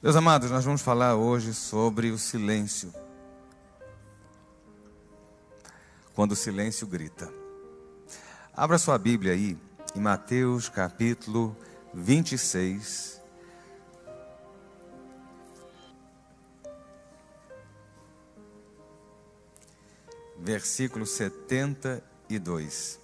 Meus amados, nós vamos falar hoje sobre o silêncio. Quando o silêncio grita. Abra sua Bíblia aí em Mateus capítulo 26. Versículo 72.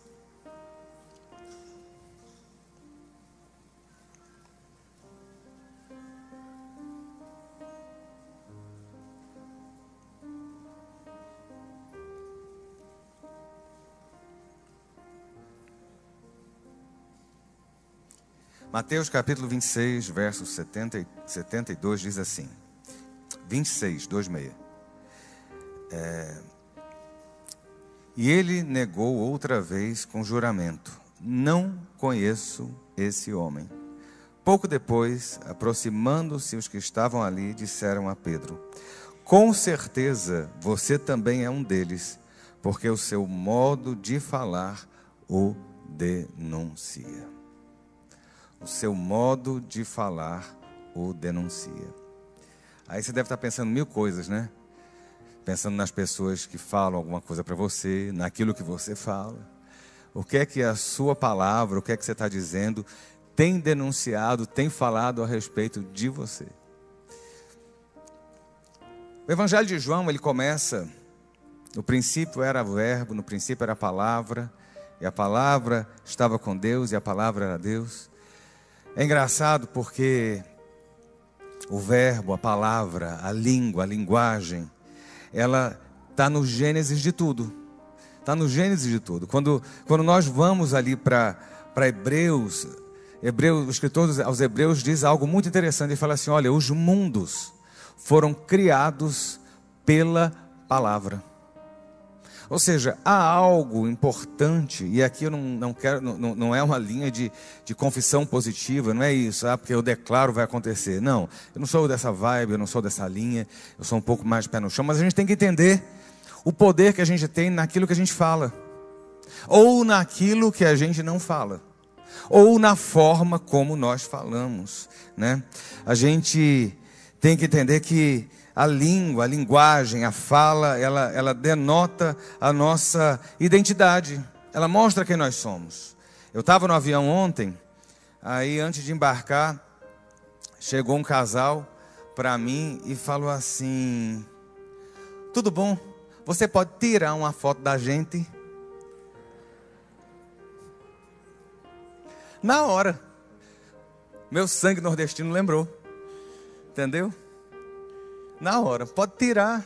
Mateus capítulo 26, versos 70 e 72 diz assim: 26, 26. É, e ele negou outra vez com juramento: Não conheço esse homem. Pouco depois, aproximando-se os que estavam ali, disseram a Pedro: Com certeza você também é um deles, porque o seu modo de falar o denuncia o seu modo de falar o denuncia. Aí você deve estar pensando mil coisas, né? Pensando nas pessoas que falam alguma coisa para você, naquilo que você fala. O que é que a sua palavra, o que é que você está dizendo, tem denunciado, tem falado a respeito de você. O Evangelho de João, ele começa, no princípio era o verbo, no princípio era a palavra, e a palavra estava com Deus, e a palavra era Deus. É engraçado porque o verbo, a palavra, a língua, a linguagem, ela está no gênesis de tudo. Está no gênesis de tudo. Quando, quando nós vamos ali para Hebreus, Hebreus, o escritor aos Hebreus diz algo muito interessante. Ele fala assim: olha, os mundos foram criados pela palavra. Ou seja, há algo importante, e aqui eu não, não quero, não, não é uma linha de, de confissão positiva, não é isso, ah, porque eu declaro vai acontecer. Não, eu não sou dessa vibe, eu não sou dessa linha, eu sou um pouco mais pé no chão, mas a gente tem que entender o poder que a gente tem naquilo que a gente fala, ou naquilo que a gente não fala, ou na forma como nós falamos, né? A gente tem que entender que a língua, a linguagem, a fala, ela, ela denota a nossa identidade, ela mostra quem nós somos. Eu estava no avião ontem, aí antes de embarcar, chegou um casal para mim e falou assim: Tudo bom? Você pode tirar uma foto da gente? Na hora, meu sangue nordestino lembrou, entendeu? Na hora, pode tirar.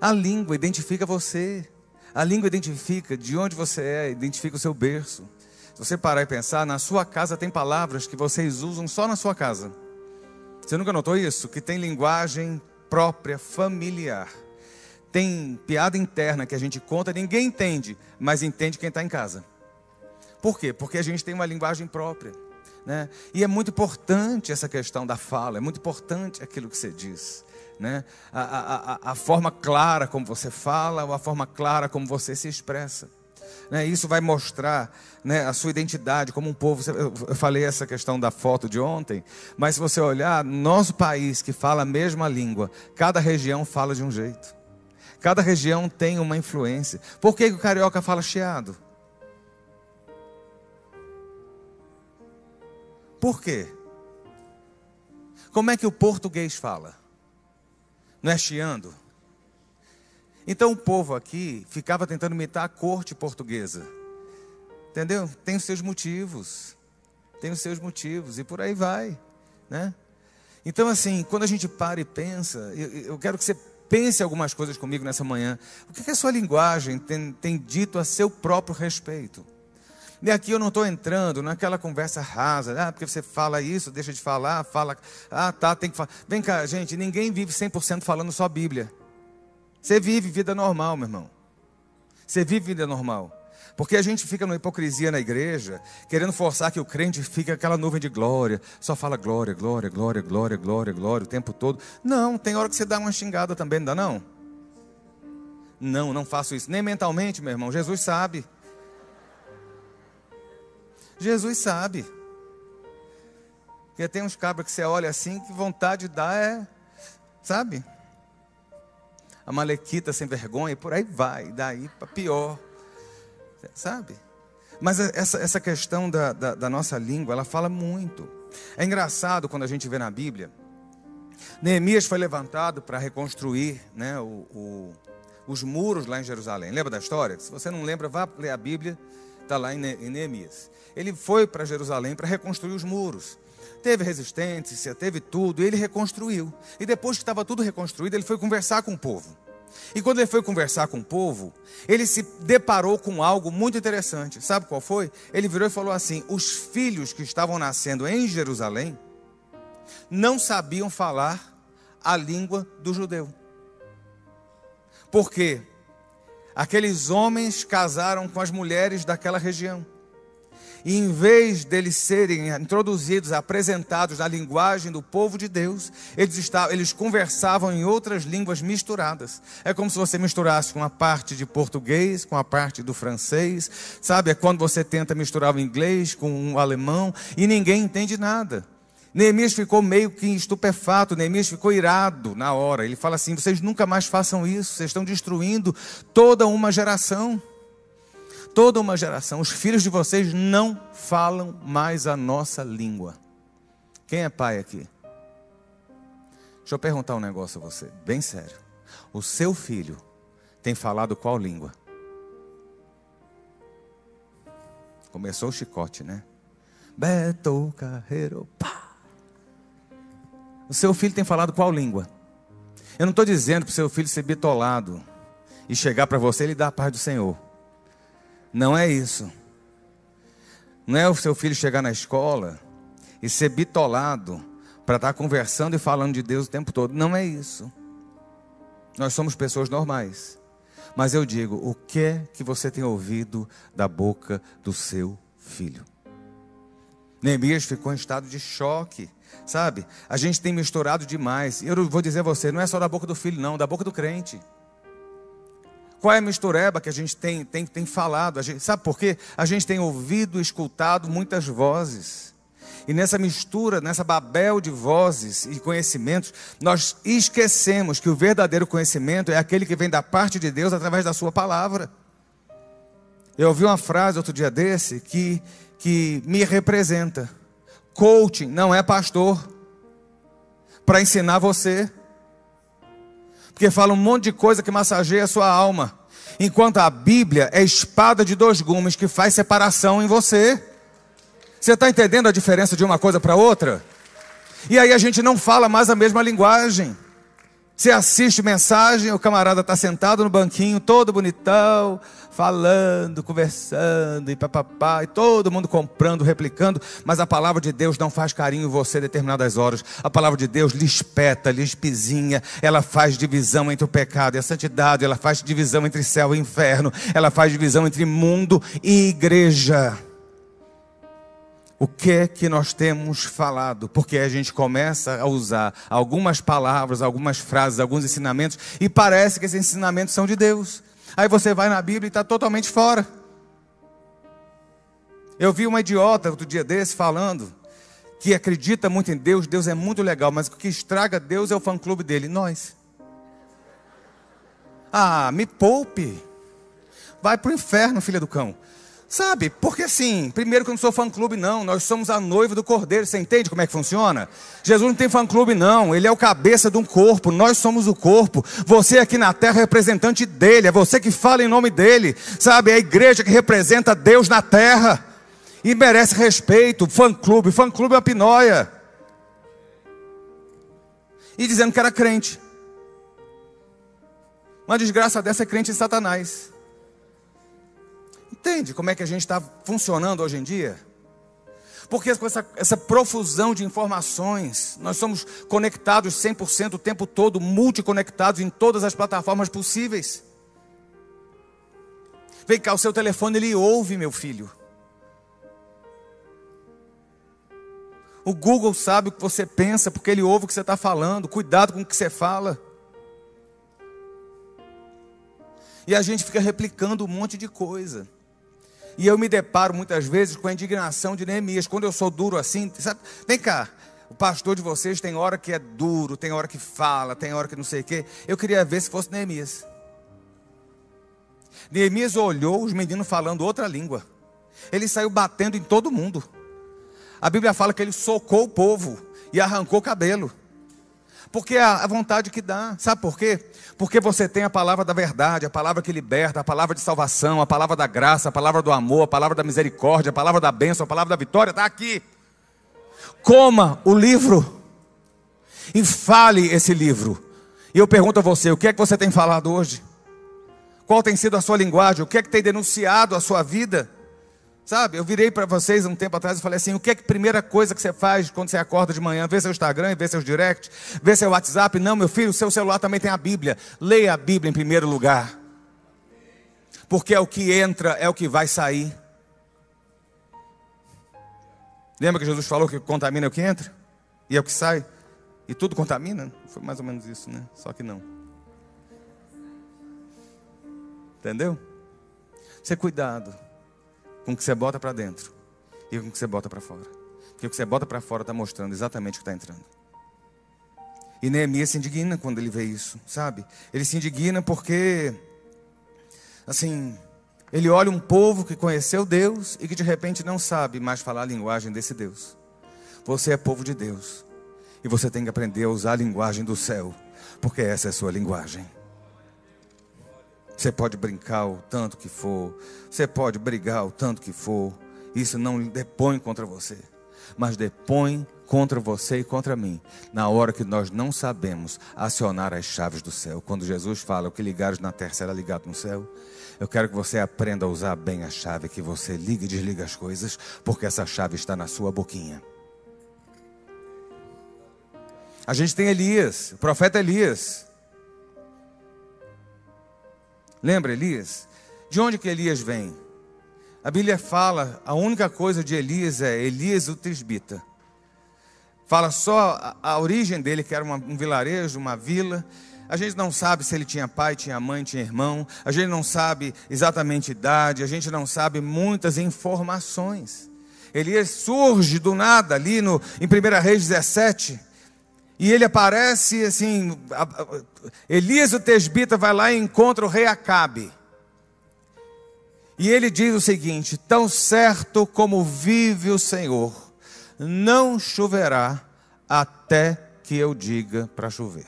A língua identifica você. A língua identifica de onde você é, identifica o seu berço. Se você parar e pensar, na sua casa tem palavras que vocês usam só na sua casa. Você nunca notou isso? Que tem linguagem própria, familiar. Tem piada interna que a gente conta, ninguém entende, mas entende quem está em casa. Por quê? Porque a gente tem uma linguagem própria. Né? E é muito importante essa questão da fala, é muito importante aquilo que você diz. Né? A, a, a, forma clara como você fala, ou a forma clara como você se expressa. Né? Isso vai mostrar né, a sua identidade como um povo. Eu falei essa questão da foto de ontem, mas se você olhar, nosso país que fala a mesma língua, cada região fala de um jeito. Cada região tem uma influência. Por que o carioca fala chiado? Por quê? Como é que o português fala? Não é chiando? Então o povo aqui ficava tentando imitar a corte portuguesa. Entendeu? Tem os seus motivos. Tem os seus motivos. E por aí vai. Né? Então, assim, quando a gente para e pensa, eu, eu quero que você pense algumas coisas comigo nessa manhã. O que, que a sua linguagem tem, tem dito a seu próprio respeito? E aqui eu não estou entrando naquela conversa rasa, ah, porque você fala isso, deixa de falar, fala, ah, tá, tem que falar. Vem cá, gente, ninguém vive 100% falando só Bíblia. Você vive vida normal, meu irmão. Você vive vida normal. Porque a gente fica numa hipocrisia na igreja, querendo forçar que o crente fique aquela nuvem de glória, só fala glória, glória, glória, glória, glória, glória o tempo todo. Não, tem hora que você dá uma xingada também, não dá não? Não, não faço isso, nem mentalmente, meu irmão. Jesus sabe. Jesus sabe. Porque tem uns cabras que você olha assim, que vontade dá é, sabe? A malequita sem vergonha, por aí vai, daí para pior, sabe? Mas essa, essa questão da, da, da nossa língua, ela fala muito. É engraçado quando a gente vê na Bíblia, Neemias foi levantado para reconstruir né, o, o, os muros lá em Jerusalém. Lembra da história? Se você não lembra, vá ler a Bíblia, está lá em Neemias. Ele foi para Jerusalém para reconstruir os muros. Teve resistência, teve tudo, e ele reconstruiu. E depois que estava tudo reconstruído, ele foi conversar com o povo. E quando ele foi conversar com o povo, ele se deparou com algo muito interessante. Sabe qual foi? Ele virou e falou assim: os filhos que estavam nascendo em Jerusalém não sabiam falar a língua do judeu. Por quê? Aqueles homens casaram com as mulheres daquela região. E em vez deles serem introduzidos, apresentados na linguagem do povo de Deus, eles, estavam, eles conversavam em outras línguas misturadas. É como se você misturasse uma parte de português com a parte do francês, sabe? É quando você tenta misturar o inglês com o alemão e ninguém entende nada. Neemias ficou meio que estupefato, Neemias ficou irado na hora. Ele fala assim: vocês nunca mais façam isso, vocês estão destruindo toda uma geração toda uma geração, os filhos de vocês não falam mais a nossa língua. Quem é pai aqui? Deixa eu perguntar um negócio a você, bem sério. O seu filho tem falado qual língua? Começou o chicote, né? Beto Carreiro. O seu filho tem falado qual língua? Eu não estou dizendo para o seu filho ser bitolado e chegar para você e lhe dar a paz do Senhor. Não é isso. Não é o seu filho chegar na escola e ser bitolado para estar tá conversando e falando de Deus o tempo todo. Não é isso. Nós somos pessoas normais. Mas eu digo, o que é que você tem ouvido da boca do seu filho? Neemias ficou em estado de choque, sabe? A gente tem misturado demais. Eu vou dizer a você, não é só da boca do filho, não, da boca do crente. Qual é a mistureba que a gente tem, tem, tem falado? Gente, sabe por quê? A gente tem ouvido, escutado muitas vozes. E nessa mistura, nessa babel de vozes e conhecimentos, nós esquecemos que o verdadeiro conhecimento é aquele que vem da parte de Deus através da Sua palavra. Eu ouvi uma frase outro dia desse que, que me representa: coaching não é pastor para ensinar você porque fala um monte de coisa que massageia a sua alma. Enquanto a Bíblia é espada de dois gumes que faz separação em você. Você está entendendo a diferença de uma coisa para outra? E aí a gente não fala mais a mesma linguagem. Você assiste mensagem, o camarada está sentado no banquinho, todo bonitão, falando, conversando, e papapá, e todo mundo comprando, replicando, mas a palavra de Deus não faz carinho em você determinadas horas. A palavra de Deus lhe espeta, lhe espizinha, ela faz divisão entre o pecado e a santidade, ela faz divisão entre céu e inferno, ela faz divisão entre mundo e igreja o que é que nós temos falado, porque a gente começa a usar algumas palavras, algumas frases, alguns ensinamentos, e parece que esses ensinamentos são de Deus. Aí você vai na Bíblia e está totalmente fora. Eu vi uma idiota outro dia desse falando que acredita muito em Deus, Deus é muito legal, mas o que estraga Deus é o fã-clube dele, nós. Ah, me poupe. Vai para o inferno, filha do cão. Sabe? Porque assim, primeiro que eu não sou fã-clube, não. Nós somos a noiva do cordeiro. Você entende como é que funciona? Jesus não tem fã-clube, não. Ele é o cabeça de um corpo. Nós somos o corpo. Você aqui na terra é representante dele. É você que fala em nome dele. Sabe? É a igreja que representa Deus na terra. E merece respeito. Fã-clube. Fã-clube é uma pinóia. E dizendo que era crente. Uma desgraça dessa é crente em Satanás. Entende como é que a gente está funcionando hoje em dia? Porque com essa, essa profusão de informações, nós somos conectados 100% o tempo todo, multiconectados em todas as plataformas possíveis. Vem cá, o seu telefone ele ouve, meu filho. O Google sabe o que você pensa, porque ele ouve o que você está falando. Cuidado com o que você fala. E a gente fica replicando um monte de coisa. E eu me deparo muitas vezes com a indignação de Neemias. Quando eu sou duro assim, sabe? Vem cá, o pastor de vocês tem hora que é duro, tem hora que fala, tem hora que não sei o quê. Eu queria ver se fosse Neemias. Neemias olhou os meninos falando outra língua. Ele saiu batendo em todo mundo. A Bíblia fala que ele socou o povo e arrancou o cabelo. Porque é a vontade que dá. Sabe por quê? Porque você tem a palavra da verdade, a palavra que liberta, a palavra de salvação, a palavra da graça, a palavra do amor, a palavra da misericórdia, a palavra da bênção, a palavra da vitória, está aqui. Coma o livro e fale esse livro. E eu pergunto a você: o que é que você tem falado hoje? Qual tem sido a sua linguagem? O que é que tem denunciado a sua vida? Sabe, eu virei para vocês um tempo atrás e falei assim: o que é que a primeira coisa que você faz quando você acorda de manhã? Vê seu Instagram, vê seus direct, vê seu WhatsApp. Não, meu filho, o seu celular também tem a Bíblia. Leia a Bíblia em primeiro lugar. Porque é o que entra, é o que vai sair. Lembra que Jesus falou que contamina é o que entra? E é o que sai? E tudo contamina? Foi mais ou menos isso, né? Só que não. Entendeu? Você cuidado com o que você bota para dentro e com o que você bota para fora. Porque o que você bota para fora está mostrando exatamente o que está entrando. E Neemias se indigna quando ele vê isso, sabe? Ele se indigna porque, assim, ele olha um povo que conheceu Deus e que de repente não sabe mais falar a linguagem desse Deus. Você é povo de Deus e você tem que aprender a usar a linguagem do céu, porque essa é a sua linguagem. Você pode brincar o tanto que for, você pode brigar o tanto que for, isso não depõe contra você, mas depõe contra você e contra mim, na hora que nós não sabemos acionar as chaves do céu. Quando Jesus fala: O que ligares na terra será ligado no céu. Eu quero que você aprenda a usar bem a chave, que você liga e desliga as coisas, porque essa chave está na sua boquinha. A gente tem Elias, o profeta Elias. Lembra Elias? De onde que Elias vem? A Bíblia fala, a única coisa de Elias é Elias o Tisbita. Fala só a, a origem dele, que era uma, um vilarejo, uma vila. A gente não sabe se ele tinha pai, tinha mãe, tinha irmão. A gente não sabe exatamente idade. A gente não sabe muitas informações. Elias surge do nada ali no, em 1 Reis 17. E ele aparece assim, Elias o Tesbita vai lá e encontra o rei Acabe. E ele diz o seguinte: Tão certo como vive o Senhor, não choverá até que eu diga para chover.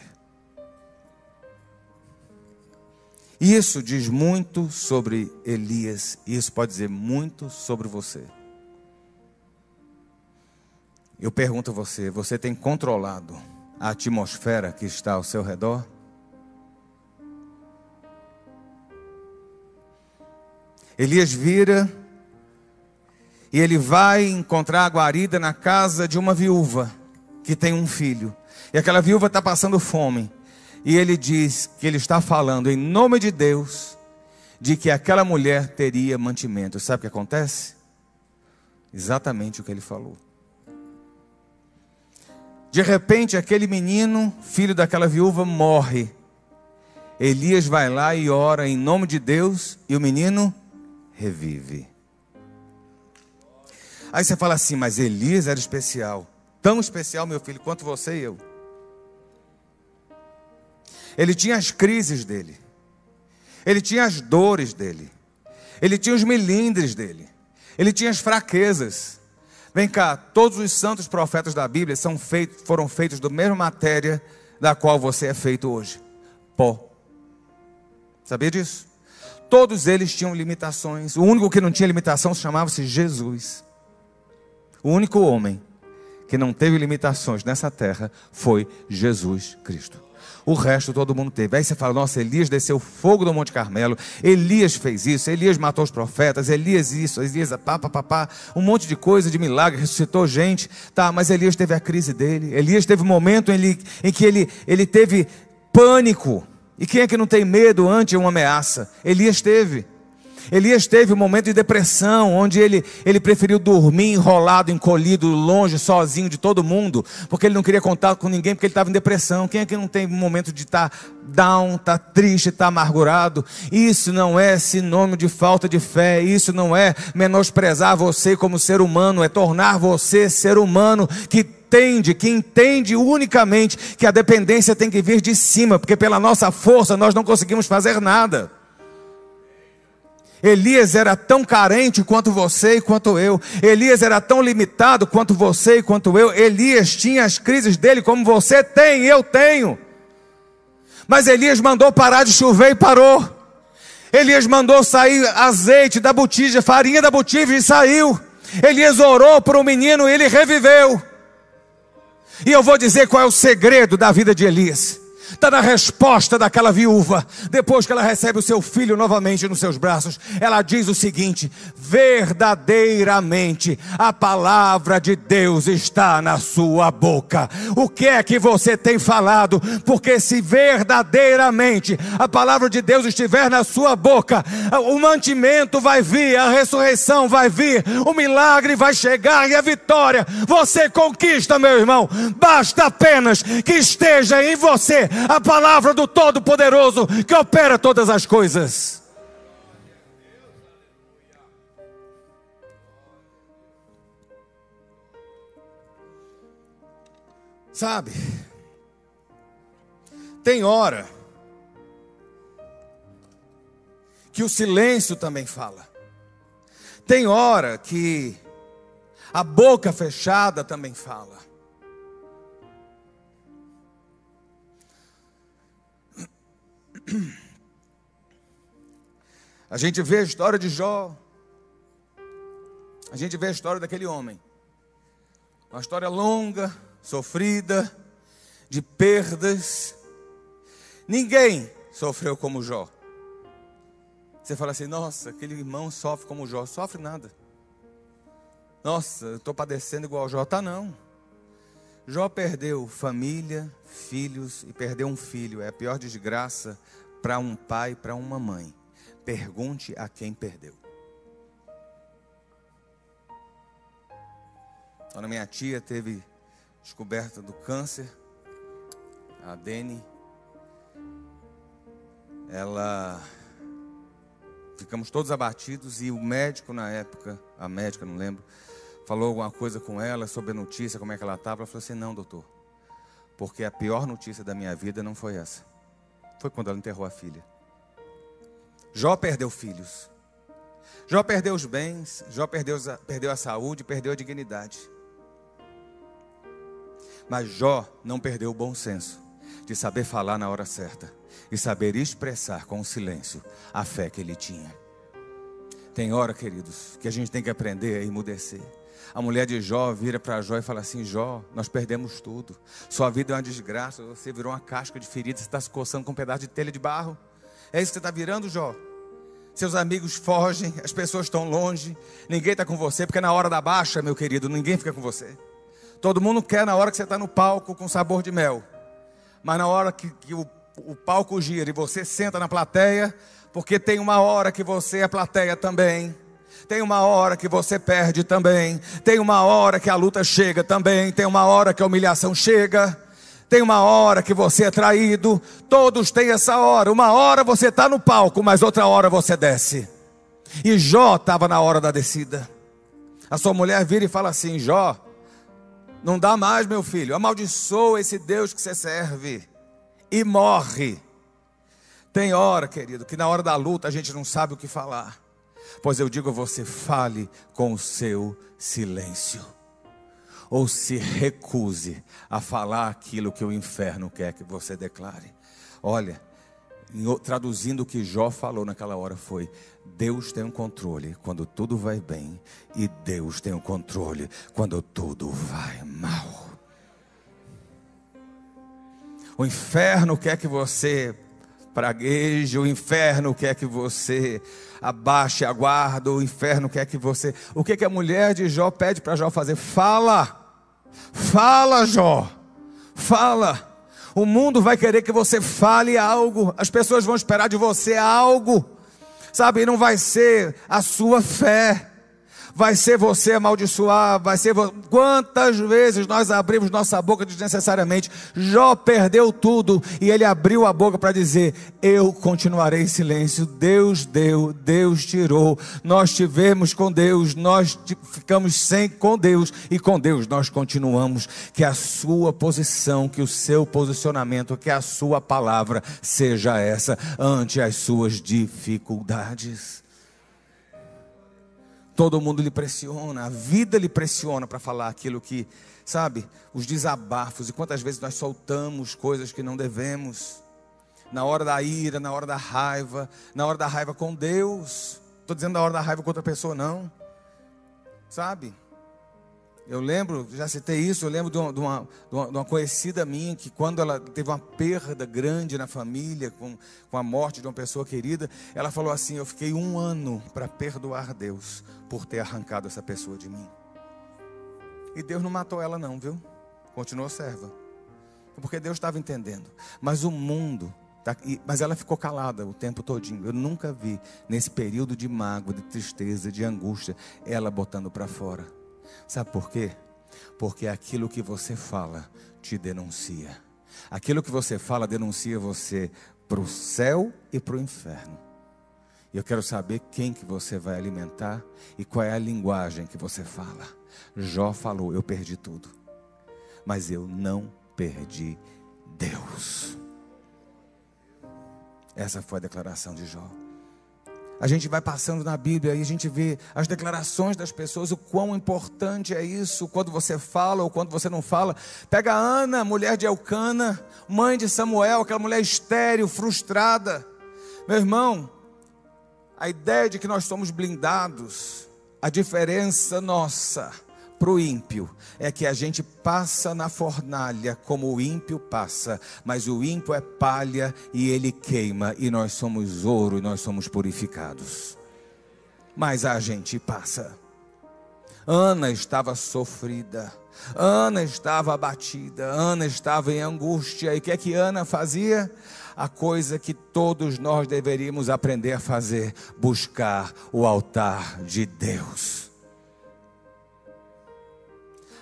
Isso diz muito sobre Elias, e isso pode dizer muito sobre você. Eu pergunto a você: você tem controlado a atmosfera que está ao seu redor? Elias vira e ele vai encontrar a guarida na casa de uma viúva que tem um filho. E aquela viúva está passando fome. E ele diz que ele está falando em nome de Deus de que aquela mulher teria mantimento. Sabe o que acontece? Exatamente o que ele falou. De repente, aquele menino, filho daquela viúva, morre. Elias vai lá e ora em nome de Deus e o menino revive. Aí você fala assim, mas Elias era especial. Tão especial, meu filho, quanto você e eu. Ele tinha as crises dele. Ele tinha as dores dele. Ele tinha os melindres dele. Ele tinha as fraquezas. Vem cá, todos os santos profetas da Bíblia são feitos, foram feitos da mesma matéria da qual você é feito hoje: pó. Sabia disso? Todos eles tinham limitações. O único que não tinha limitação chamava-se Jesus. O único homem que não teve limitações nessa terra foi Jesus Cristo. O resto todo mundo teve. Aí você fala: nossa, Elias desceu fogo do Monte Carmelo. Elias fez isso. Elias matou os profetas. Elias isso. Elias pá, pá, pá, pá. Um monte de coisa, de milagre. Ressuscitou gente. Tá, mas Elias teve a crise dele. Elias teve um momento em, em que ele, ele teve pânico. E quem é que não tem medo ante uma ameaça? Elias teve. Elias teve um momento de depressão, onde ele, ele preferiu dormir enrolado, encolhido, longe, sozinho de todo mundo, porque ele não queria contar com ninguém, porque ele estava em depressão. Quem é que não tem um momento de estar tá down, estar tá triste, estar tá amargurado? Isso não é sinônimo de falta de fé, isso não é menosprezar você como ser humano, é tornar você ser humano que entende, que entende unicamente que a dependência tem que vir de cima, porque pela nossa força nós não conseguimos fazer nada. Elias era tão carente quanto você e quanto eu. Elias era tão limitado quanto você e quanto eu. Elias tinha as crises dele como você tem eu tenho. Mas Elias mandou parar de chover e parou. Elias mandou sair azeite da botija, farinha da botija e saiu. Elias orou para o menino e ele reviveu. E eu vou dizer qual é o segredo da vida de Elias está na resposta daquela viúva, depois que ela recebe o seu filho novamente nos seus braços, ela diz o seguinte: verdadeiramente a palavra de Deus está na sua boca. O que é que você tem falado? Porque se verdadeiramente a palavra de Deus estiver na sua boca, o mantimento vai vir, a ressurreição vai vir, o milagre vai chegar e a vitória você conquista, meu irmão. Basta apenas que esteja em você a palavra do Todo-Poderoso que opera todas as coisas. Sabe, tem hora que o silêncio também fala, tem hora que a boca fechada também fala. A gente vê a história de Jó. A gente vê a história daquele homem. Uma história longa, sofrida, de perdas. Ninguém sofreu como Jó. Você fala assim: nossa, aquele irmão sofre como Jó. Sofre nada. Nossa, eu estou padecendo igual Jó. Tá não. Jó perdeu família, filhos e perdeu um filho. É a pior desgraça para um pai, para uma mãe. Pergunte a quem perdeu. Quando minha tia teve descoberta do câncer, a Dene, ela ficamos todos abatidos e o médico na época, a médica, não lembro, falou alguma coisa com ela sobre a notícia, como é que ela estava. Ela falou assim: Não, doutor, porque a pior notícia da minha vida não foi essa. Foi quando ela enterrou a filha. Jó perdeu filhos. Jó perdeu os bens, Jó perdeu, perdeu a saúde, perdeu a dignidade. Mas Jó não perdeu o bom senso de saber falar na hora certa e saber expressar com o silêncio a fé que ele tinha. Tem hora, queridos, que a gente tem que aprender a emudecer. A mulher de Jó vira para Jó e fala assim: Jó, nós perdemos tudo. Sua vida é uma desgraça. Você virou uma casca de ferida. Você está se coçando com um pedaço de telha de barro. É isso que você está virando, Jó? Seus amigos fogem, as pessoas estão longe, ninguém está com você, porque na hora da baixa, meu querido, ninguém fica com você. Todo mundo quer na hora que você está no palco com sabor de mel, mas na hora que, que o, o palco gira e você senta na plateia, porque tem uma hora que você é plateia também tem uma hora que você perde também. Tem uma hora que a luta chega também. Tem uma hora que a humilhação chega. Tem uma hora que você é traído. Todos têm essa hora. Uma hora você está no palco, mas outra hora você desce. E Jó estava na hora da descida. A sua mulher vira e fala assim: Jó, não dá mais, meu filho. Amaldiçoa esse Deus que você serve. E morre. Tem hora, querido, que na hora da luta a gente não sabe o que falar. Pois eu digo a você: fale com o seu silêncio. Ou se recuse a falar aquilo que o inferno quer que você declare. Olha, traduzindo o que Jó falou naquela hora foi: Deus tem o um controle quando tudo vai bem, e Deus tem o um controle quando tudo vai mal. O inferno quer que você pragueje, o inferno quer que você abaixe a guarda, o inferno quer que você. O que, que a mulher de Jó pede para Jó fazer? Fala, fala, Jó, fala. O mundo vai querer que você fale algo, as pessoas vão esperar de você algo. sabe? Não vai ser a sua fé vai ser você amaldiçoar, vai ser quantas vezes nós abrimos nossa boca desnecessariamente. Jó perdeu tudo e ele abriu a boca para dizer: Eu continuarei em silêncio. Deus deu, Deus tirou. Nós tivemos com Deus, nós ficamos sem com Deus e com Deus nós continuamos. Que a sua posição, que o seu posicionamento, que a sua palavra seja essa ante as suas dificuldades. Todo mundo lhe pressiona, a vida lhe pressiona para falar aquilo que, sabe, os desabafos. E quantas vezes nós soltamos coisas que não devemos. Na hora da ira, na hora da raiva, na hora da raiva com Deus. Estou dizendo na hora da raiva com outra pessoa, não. Sabe? Eu lembro, já citei isso, eu lembro de uma, de, uma, de uma, conhecida minha que, quando ela teve uma perda grande na família, com, com a morte de uma pessoa querida, ela falou assim: Eu fiquei um ano para perdoar Deus por ter arrancado essa pessoa de mim. E Deus não matou ela, não, viu? Continuou serva. Porque Deus estava entendendo. Mas o mundo tá, mas ela ficou calada o tempo todinho. Eu nunca vi nesse período de mágoa, de tristeza, de angústia, ela botando para fora. Sabe por quê? Porque aquilo que você fala te denuncia. Aquilo que você fala denuncia você para o céu e para o inferno. Eu quero saber quem que você vai alimentar e qual é a linguagem que você fala. Jó falou: Eu perdi tudo, mas eu não perdi Deus. Essa foi a declaração de Jó. A gente vai passando na Bíblia e a gente vê as declarações das pessoas, o quão importante é isso, quando você fala ou quando você não fala. Pega a Ana, mulher de Elcana, mãe de Samuel, aquela mulher estéril, frustrada. Meu irmão, a ideia de que nós somos blindados, a diferença nossa para o ímpio é que a gente passa na fornalha como o ímpio passa, mas o ímpio é palha e ele queima, e nós somos ouro e nós somos purificados. Mas a gente passa. Ana estava sofrida, Ana estava abatida, Ana estava em angústia, e o que é que Ana fazia? A coisa que todos nós deveríamos aprender a fazer: buscar o altar de Deus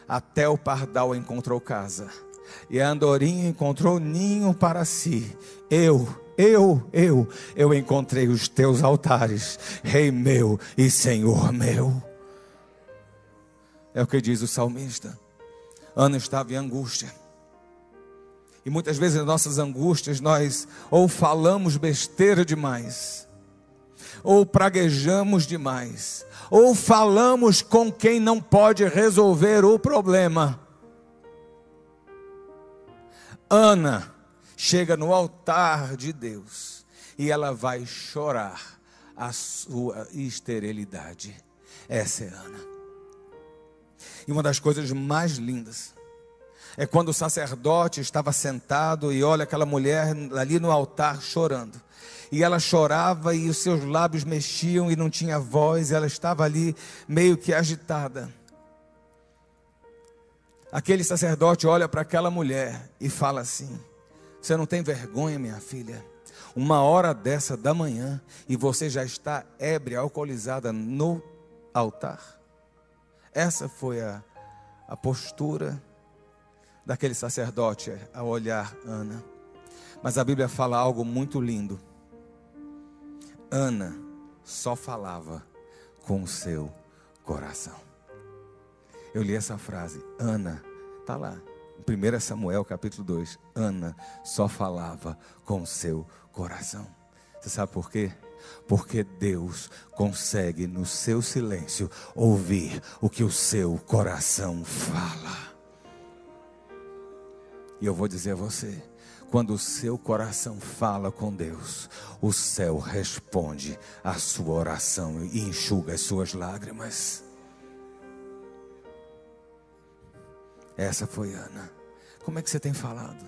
até o pardal encontrou casa, e a andorinha encontrou ninho para si. Eu, eu, eu, eu encontrei os teus altares, Rei meu e Senhor meu. É o que diz o salmista. Ana estava em angústia. E muitas vezes nas nossas angústias nós ou falamos besteira demais, ou praguejamos demais, ou falamos com quem não pode resolver o problema. Ana chega no altar de Deus e ela vai chorar a sua esterilidade. Essa é Ana. E uma das coisas mais lindas é quando o sacerdote estava sentado e olha aquela mulher ali no altar chorando e ela chorava e os seus lábios mexiam e não tinha voz, ela estava ali meio que agitada. Aquele sacerdote olha para aquela mulher e fala assim: Você não tem vergonha, minha filha? Uma hora dessa da manhã e você já está ébria, alcoolizada no altar? Essa foi a, a postura daquele sacerdote ao olhar Ana. Mas a Bíblia fala algo muito lindo. Ana só falava com o seu coração. Eu li essa frase, Ana, está lá, em 1 Samuel capítulo 2. Ana só falava com seu coração. Você sabe por quê? Porque Deus consegue no seu silêncio ouvir o que o seu coração fala. E eu vou dizer a você, quando o seu coração fala com Deus, o céu responde à sua oração e enxuga as suas lágrimas. Essa foi Ana. Como é que você tem falado?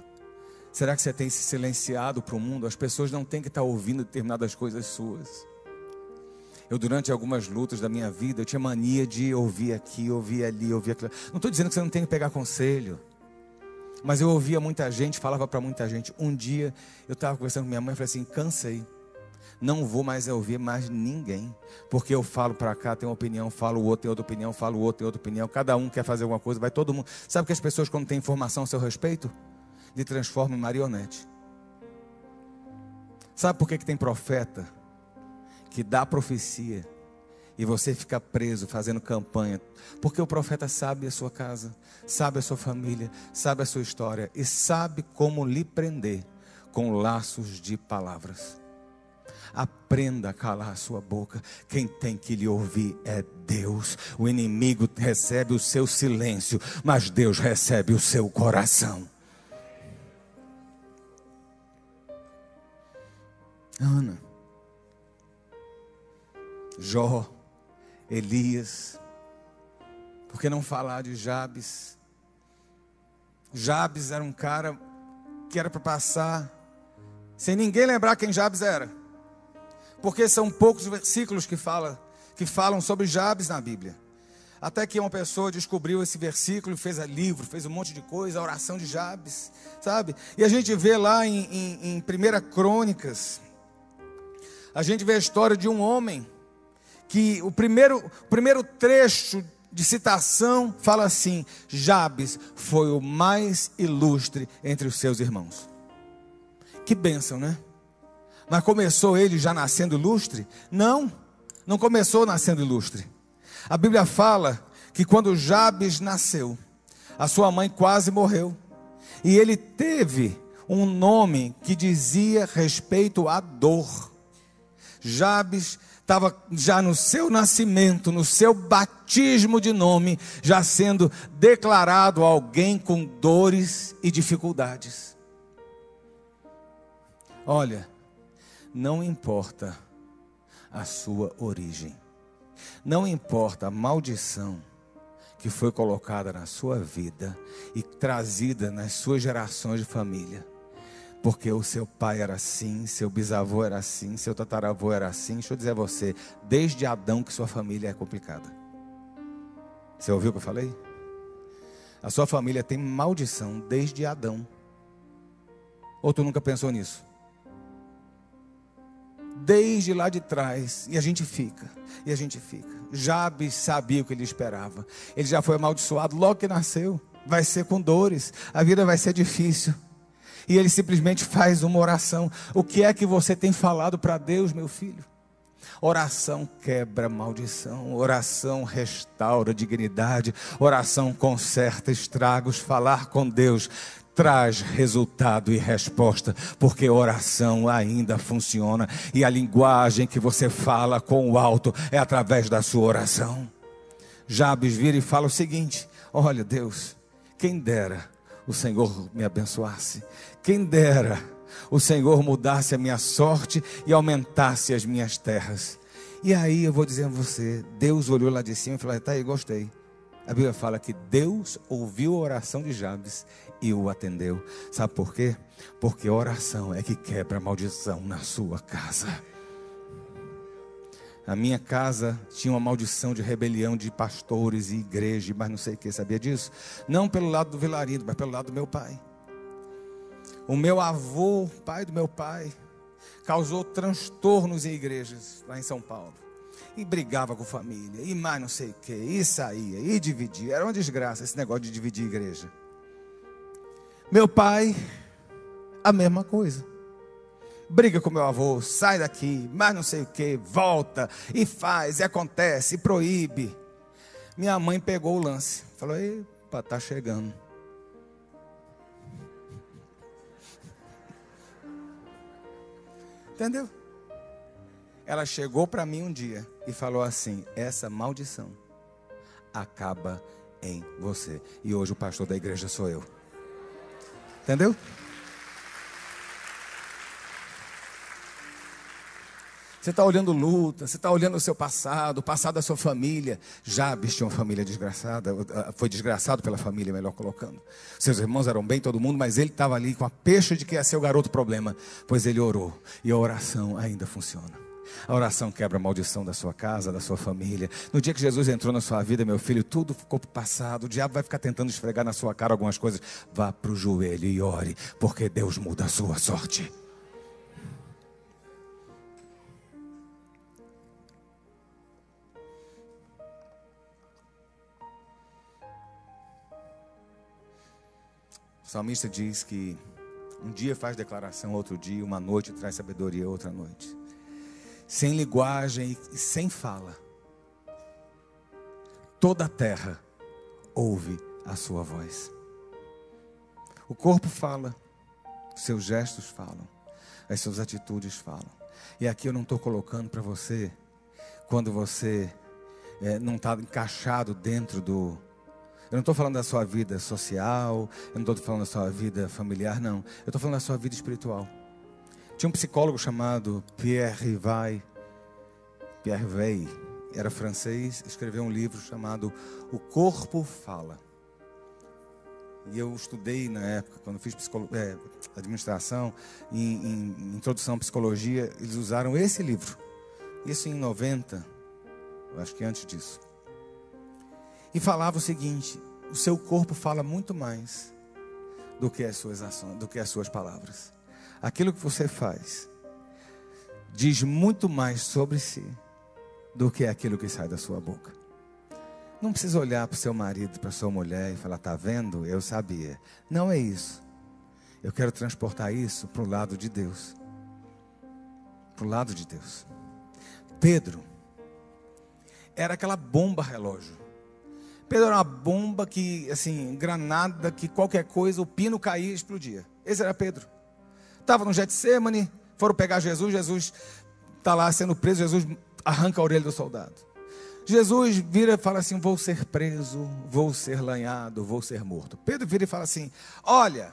Será que você tem se silenciado para o mundo? As pessoas não têm que estar ouvindo determinadas coisas suas. Eu, durante algumas lutas da minha vida, eu tinha mania de ouvir aqui, ouvir ali, ouvir aquilo. Não estou dizendo que você não tem que pegar conselho. Mas eu ouvia muita gente, falava para muita gente. Um dia eu estava conversando com minha mãe e falei assim: cansei. Não vou mais ouvir mais ninguém. Porque eu falo para cá, tem uma opinião, falo outro, tem outra opinião, falo outro, tem outra opinião. Cada um quer fazer alguma coisa, vai todo mundo. Sabe que as pessoas, quando têm informação a seu respeito, lhe transformam em marionete. Sabe por que, que tem profeta que dá profecia e você fica preso fazendo campanha? Porque o profeta sabe a sua casa, sabe a sua família, sabe a sua história e sabe como lhe prender com laços de palavras. Aprenda a calar a sua boca. Quem tem que lhe ouvir é Deus. O inimigo recebe o seu silêncio, mas Deus recebe o seu coração. Ana, Jó, Elias, por que não falar de Jabes? Jabes era um cara que era para passar sem ninguém lembrar quem Jabes era porque são poucos versículos que, fala, que falam sobre Jabes na Bíblia. Até que uma pessoa descobriu esse versículo, fez livro, fez um monte de coisa, a oração de Jabes, sabe? E a gente vê lá em, em, em 1 Crônicas, a gente vê a história de um homem, que o primeiro, o primeiro trecho de citação fala assim: Jabes foi o mais ilustre entre os seus irmãos. Que bênção, né? Mas começou ele já nascendo ilustre? Não, não começou nascendo ilustre. A Bíblia fala que quando Jabes nasceu, a sua mãe quase morreu. E ele teve um nome que dizia respeito à dor. Jabes estava já no seu nascimento, no seu batismo de nome, já sendo declarado alguém com dores e dificuldades. Olha, não importa a sua origem, não importa a maldição que foi colocada na sua vida e trazida nas suas gerações de família. Porque o seu pai era assim, seu bisavô era assim, seu tataravô era assim. Deixa eu dizer a você, desde Adão que sua família é complicada. Você ouviu o que eu falei? A sua família tem maldição desde Adão. Ou tu nunca pensou nisso? desde lá de trás, e a gente fica, e a gente fica. Jabes sabia o que ele esperava. Ele já foi amaldiçoado logo que nasceu. Vai ser com dores, a vida vai ser difícil. E ele simplesmente faz uma oração. O que é que você tem falado para Deus, meu filho? Oração quebra maldição, oração restaura dignidade, oração conserta estragos. Falar com Deus traz resultado e resposta, porque oração ainda funciona e a linguagem que você fala com o alto é através da sua oração. Jabes vira e fala o seguinte: Olha, Deus, quem dera o Senhor me abençoasse, quem dera o Senhor mudasse a minha sorte e aumentasse as minhas terras. E aí eu vou dizer a você: Deus olhou lá de cima e falou: Tá aí, gostei. A Bíblia fala que Deus ouviu a oração de Jabes e o atendeu. Sabe por quê? Porque oração é que quebra a maldição na sua casa. A minha casa tinha uma maldição de rebelião de pastores e igreja, mas não sei o que, sabia disso? Não pelo lado do Vilarindo, mas pelo lado do meu pai. O meu avô, pai do meu pai, causou transtornos em igrejas lá em São Paulo. E brigava com família, e mais não sei o que, e saía, e dividia. Era uma desgraça esse negócio de dividir igreja. Meu pai, a mesma coisa. Briga com meu avô, sai daqui, mas não sei o que, volta e faz, e acontece, e proíbe. Minha mãe pegou o lance, falou: Epa, tá chegando. Entendeu? Ela chegou para mim um dia e falou assim: Essa maldição acaba em você. E hoje o pastor da igreja sou eu. Entendeu? Você está olhando luta, você está olhando o seu passado, o passado da sua família. Jabes tinha uma família desgraçada, foi desgraçado pela família, melhor colocando. Seus irmãos eram bem, todo mundo, mas ele estava ali com a pecha de que ia ser o garoto problema, pois ele orou e a oração ainda funciona. A oração quebra a maldição da sua casa, da sua família. No dia que Jesus entrou na sua vida, meu filho, tudo ficou passado. O diabo vai ficar tentando esfregar na sua cara algumas coisas. Vá para o joelho e ore, porque Deus muda a sua sorte. O salmista diz que um dia faz declaração, outro dia, uma noite traz sabedoria, outra noite. Sem linguagem e sem fala, toda a terra ouve a sua voz. O corpo fala, seus gestos falam, as suas atitudes falam. E aqui eu não estou colocando para você quando você é, não está encaixado dentro do. Eu não estou falando da sua vida social, eu não estou falando da sua vida familiar, não. Eu estou falando da sua vida espiritual. Tinha um psicólogo chamado Pierre Vai, Pierre Veil, era francês, escreveu um livro chamado O Corpo Fala. E eu estudei na época, quando fiz é, administração, em, em introdução à psicologia, eles usaram esse livro. Isso em 90, eu acho que antes disso. E falava o seguinte: o seu corpo fala muito mais do que as suas ações, do que as suas palavras. Aquilo que você faz diz muito mais sobre si do que aquilo que sai da sua boca. Não precisa olhar para o seu marido, para sua mulher e falar, tá vendo? Eu sabia. Não é isso. Eu quero transportar isso para o lado de Deus. Para o lado de Deus. Pedro era aquela bomba relógio. Pedro era uma bomba que, assim, granada, que qualquer coisa, o pino caía e explodia. Esse era Pedro. Estava no Getsemane, foram pegar Jesus, Jesus está lá sendo preso, Jesus arranca a orelha do soldado. Jesus vira e fala assim: Vou ser preso, vou ser lanhado, vou ser morto. Pedro vira e fala assim: Olha,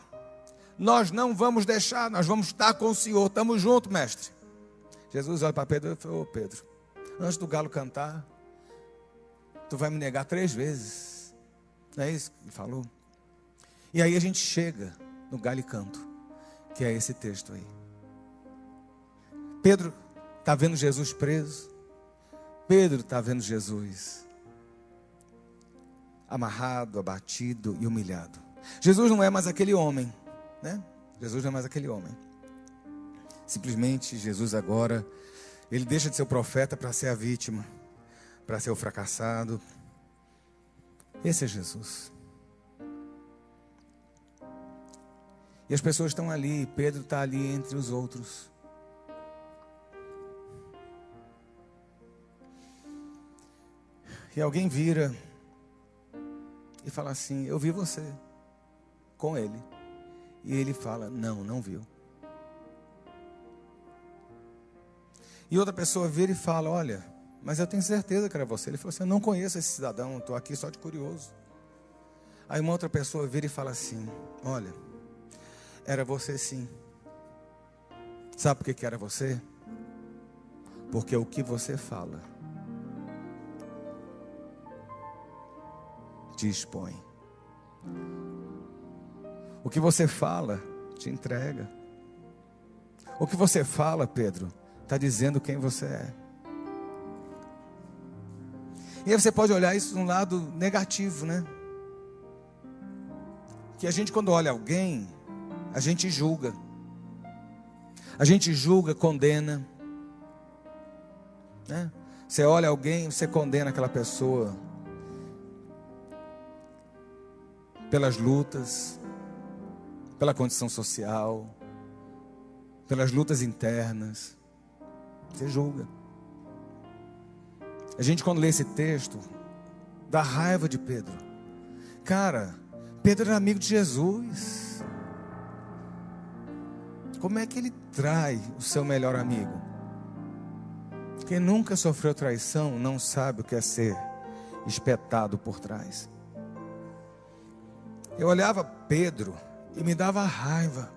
nós não vamos deixar, nós vamos estar com o Senhor, estamos juntos, mestre. Jesus olha para Pedro e fala: Ô Pedro, antes do galo cantar, tu vai me negar três vezes. Não é isso que ele falou? E aí a gente chega no galho canto, que é esse texto aí. Pedro está vendo Jesus preso. Pedro está vendo Jesus amarrado, abatido e humilhado. Jesus não é mais aquele homem, né? Jesus não é mais aquele homem. Simplesmente Jesus agora, ele deixa de ser o profeta para ser a vítima, para ser o fracassado. Esse é Jesus. E as pessoas estão ali, Pedro está ali entre os outros. E alguém vira e fala assim: Eu vi você com ele. E ele fala: Não, não viu. E outra pessoa vira e fala: Olha, mas eu tenho certeza que era você. Ele falou assim: Eu não conheço esse cidadão, estou aqui só de curioso. Aí uma outra pessoa vira e fala assim: Olha, era você sim. Sabe por que, era você? Porque o que você fala te expõe. O que você fala te entrega. O que você fala, Pedro, está dizendo quem você é. E aí você pode olhar isso de um lado negativo, né? Que a gente, quando olha alguém, a gente julga. A gente julga, condena. Né? Você olha alguém, você condena aquela pessoa pelas lutas, pela condição social, pelas lutas internas. Você julga. A gente, quando lê esse texto, dá raiva de Pedro. Cara, Pedro era amigo de Jesus. Como é que ele trai o seu melhor amigo? Quem nunca sofreu traição não sabe o que é ser espetado por trás. Eu olhava Pedro e me dava raiva.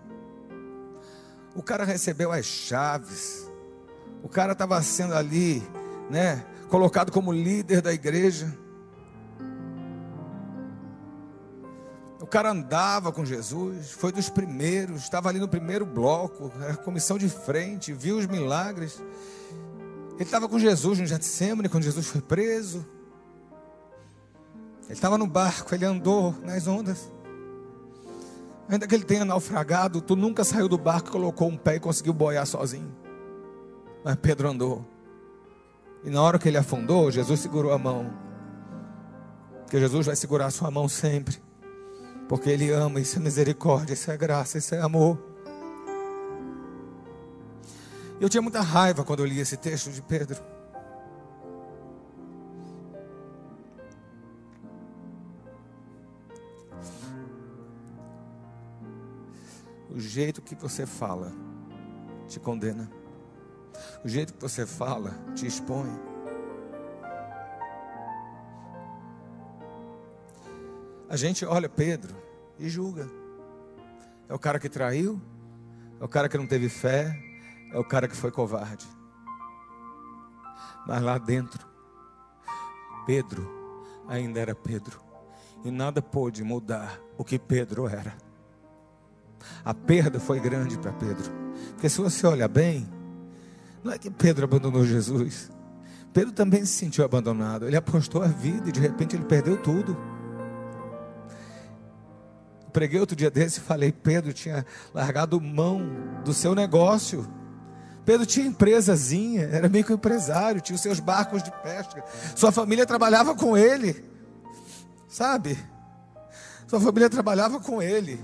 O cara recebeu as chaves. O cara estava sendo ali, né, colocado como líder da igreja. O cara andava com Jesus, foi dos primeiros, estava ali no primeiro bloco, era comissão de frente, viu os milagres. Ele estava com Jesus no Getsemane, quando Jesus foi preso. Ele estava no barco, ele andou nas ondas. Ainda que ele tenha naufragado, tu nunca saiu do barco, colocou um pé e conseguiu boiar sozinho. Mas Pedro andou. E na hora que ele afundou, Jesus segurou a mão. Porque Jesus vai segurar a sua mão sempre. Porque Ele ama, isso é misericórdia, isso é graça, isso é amor. Eu tinha muita raiva quando eu li esse texto de Pedro. O jeito que você fala te condena. O jeito que você fala te expõe. A gente olha Pedro e julga. É o cara que traiu, é o cara que não teve fé, é o cara que foi covarde. Mas lá dentro, Pedro ainda era Pedro. E nada pôde mudar o que Pedro era. A perda foi grande para Pedro. Porque se você olha bem, não é que Pedro abandonou Jesus. Pedro também se sentiu abandonado. Ele apostou a vida e de repente ele perdeu tudo preguei outro dia desse e falei: Pedro tinha largado mão do seu negócio. Pedro tinha empresazinha, era meio que um empresário, tinha os seus barcos de pesca. Sua família trabalhava com ele, sabe? Sua família trabalhava com ele.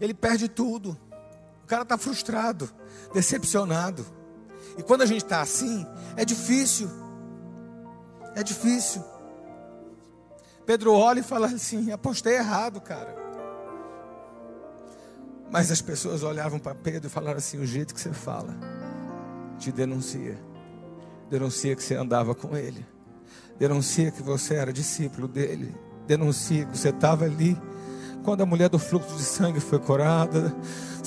Ele perde tudo. O cara está frustrado, decepcionado. E quando a gente está assim, é difícil. É difícil. Pedro olha e fala assim: apostei errado, cara. Mas as pessoas olhavam para Pedro e falaram assim: o jeito que você fala te denuncia. Denuncia que você andava com ele. Denuncia que você era discípulo dele. Denuncia que você estava ali quando a mulher do fluxo de sangue foi curada.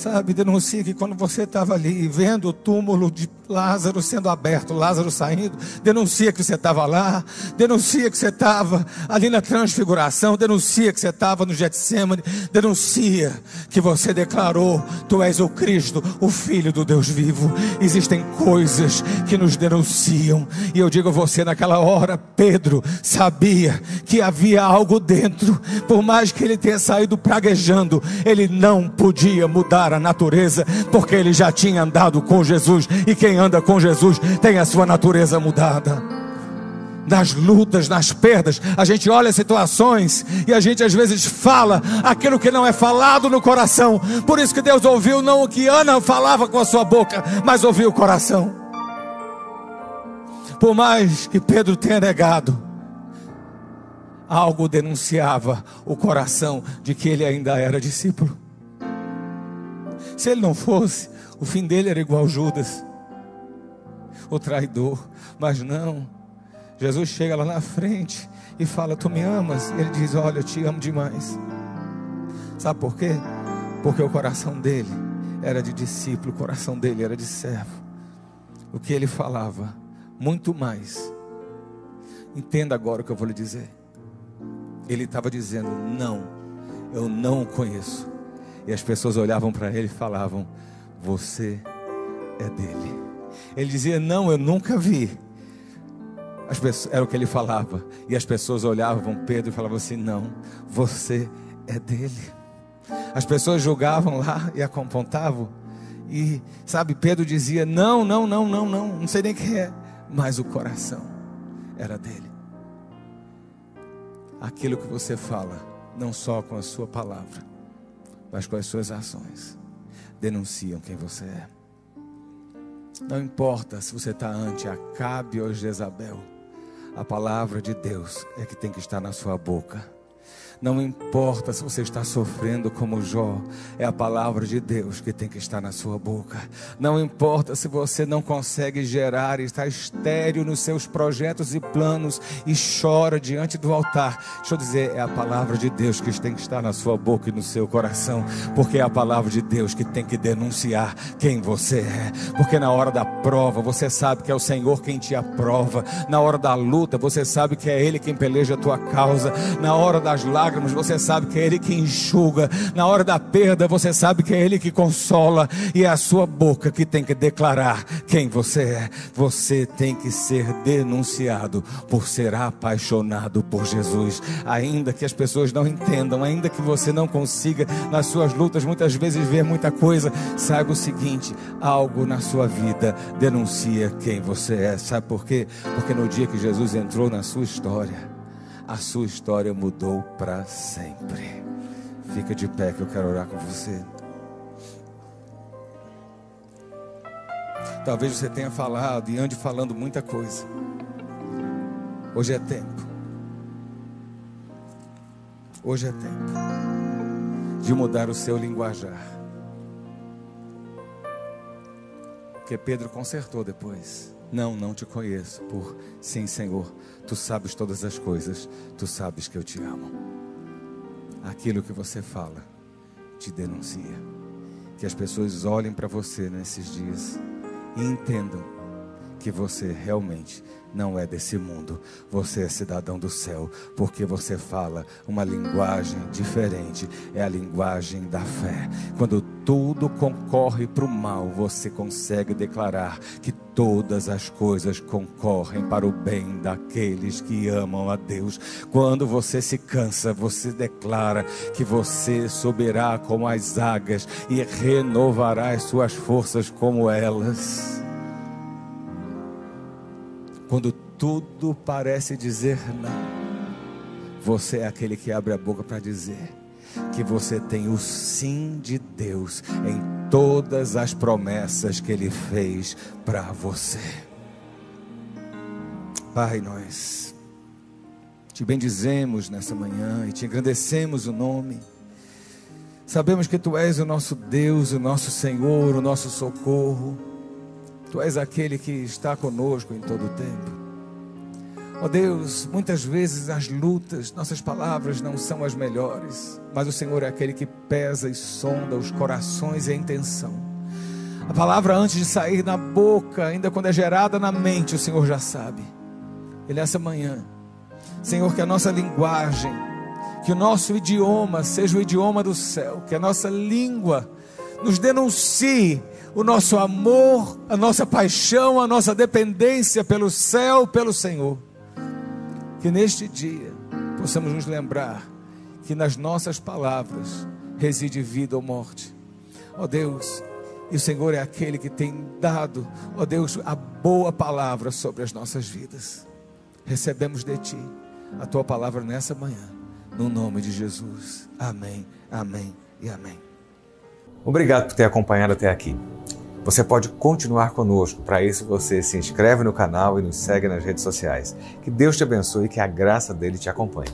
Sabe, denuncia que quando você estava ali vendo o túmulo de Lázaro sendo aberto, Lázaro saindo, denuncia que você estava lá, denuncia que você estava ali na transfiguração, denuncia que você estava no Getsemane, denuncia que você declarou: Tu és o Cristo, o Filho do Deus vivo. Existem coisas que nos denunciam, e eu digo a você, naquela hora, Pedro sabia que havia algo dentro, por mais que ele tenha saído praguejando, ele não podia mudar a natureza, porque ele já tinha andado com Jesus, e quem anda com Jesus tem a sua natureza mudada. Nas lutas, nas perdas, a gente olha situações e a gente às vezes fala aquilo que não é falado no coração. Por isso que Deus ouviu não o que Ana falava com a sua boca, mas ouviu o coração. Por mais que Pedro tenha negado, algo denunciava o coração de que ele ainda era discípulo. Se ele não fosse, o fim dele era igual Judas o traidor. Mas não. Jesus chega lá na frente e fala: Tu me amas? E ele diz: Olha, eu te amo demais. Sabe por quê? Porque o coração dele era de discípulo, o coração dele era de servo. O que ele falava, muito mais. Entenda agora o que eu vou lhe dizer. Ele estava dizendo: Não, eu não o conheço. E as pessoas olhavam para ele e falavam: Você é dele. Ele dizia: Não, eu nunca vi. Pessoas, era o que ele falava. E as pessoas olhavam Pedro e falavam assim: Não, você é dele. As pessoas julgavam lá e apontavam. E, sabe, Pedro dizia: Não, não, não, não, não, não sei nem quem é. Mas o coração era dele. Aquilo que você fala, não só com a sua palavra, mas com as suas ações, denunciam quem você é. Não importa se você está ante Acabe ou Jezabel, a palavra de Deus é que tem que estar na sua boca. Não importa se você está sofrendo como Jó, é a palavra de Deus que tem que estar na sua boca. Não importa se você não consegue gerar está estéreo nos seus projetos e planos e chora diante do altar. Deixa eu dizer, é a palavra de Deus que tem que estar na sua boca e no seu coração, porque é a palavra de Deus que tem que denunciar quem você é. Porque na hora da prova, você sabe que é o Senhor quem te aprova. Na hora da luta, você sabe que é Ele quem peleja a tua causa. Na hora da das lágrimas, você sabe que é Ele que enxuga. Na hora da perda, você sabe que é Ele que consola. E é a sua boca que tem que declarar quem você é. Você tem que ser denunciado por ser apaixonado por Jesus. Ainda que as pessoas não entendam, ainda que você não consiga nas suas lutas muitas vezes ver muita coisa, saiba o seguinte: algo na sua vida denuncia quem você é. Sabe por quê? Porque no dia que Jesus entrou na sua história, a sua história mudou para sempre. Fica de pé que eu quero orar com você. Talvez você tenha falado e ande falando muita coisa. Hoje é tempo. Hoje é tempo de mudar o seu linguajar. Porque Pedro consertou depois. Não, não te conheço. Por sim, Senhor, tu sabes todas as coisas, tu sabes que eu te amo. Aquilo que você fala te denuncia. Que as pessoas olhem para você nesses dias e entendam que você realmente não é desse mundo. Você é cidadão do céu, porque você fala uma linguagem diferente. É a linguagem da fé. Quando tudo concorre para o mal, você consegue declarar que todas as coisas concorrem para o bem daqueles que amam a Deus. Quando você se cansa, você declara que você subirá como as águias e renovará as suas forças como elas. Quando tudo parece dizer não, você é aquele que abre a boca para dizer que você tem o sim de Deus em todas as promessas que Ele fez para você. Pai, nós te bendizemos nessa manhã e te engrandecemos o nome. Sabemos que Tu és o nosso Deus, o nosso Senhor, o nosso socorro. Tu és aquele que está conosco em todo o tempo. Ó oh Deus, muitas vezes as lutas, nossas palavras não são as melhores, mas o Senhor é aquele que pesa e sonda os corações e a intenção. A palavra antes de sair na boca, ainda quando é gerada na mente, o Senhor já sabe. E nessa manhã, Senhor, que a nossa linguagem, que o nosso idioma seja o idioma do céu, que a nossa língua nos denuncie o nosso amor, a nossa paixão, a nossa dependência pelo céu, pelo Senhor. Que neste dia possamos nos lembrar que nas nossas palavras reside vida ou morte. Ó oh Deus, e o Senhor é aquele que tem dado, ó oh Deus, a boa palavra sobre as nossas vidas. Recebemos de Ti a Tua palavra nessa manhã, no nome de Jesus. Amém, amém e amém. Obrigado por ter acompanhado até aqui. Você pode continuar conosco. Para isso, você se inscreve no canal e nos segue nas redes sociais. Que Deus te abençoe e que a graça dele te acompanhe.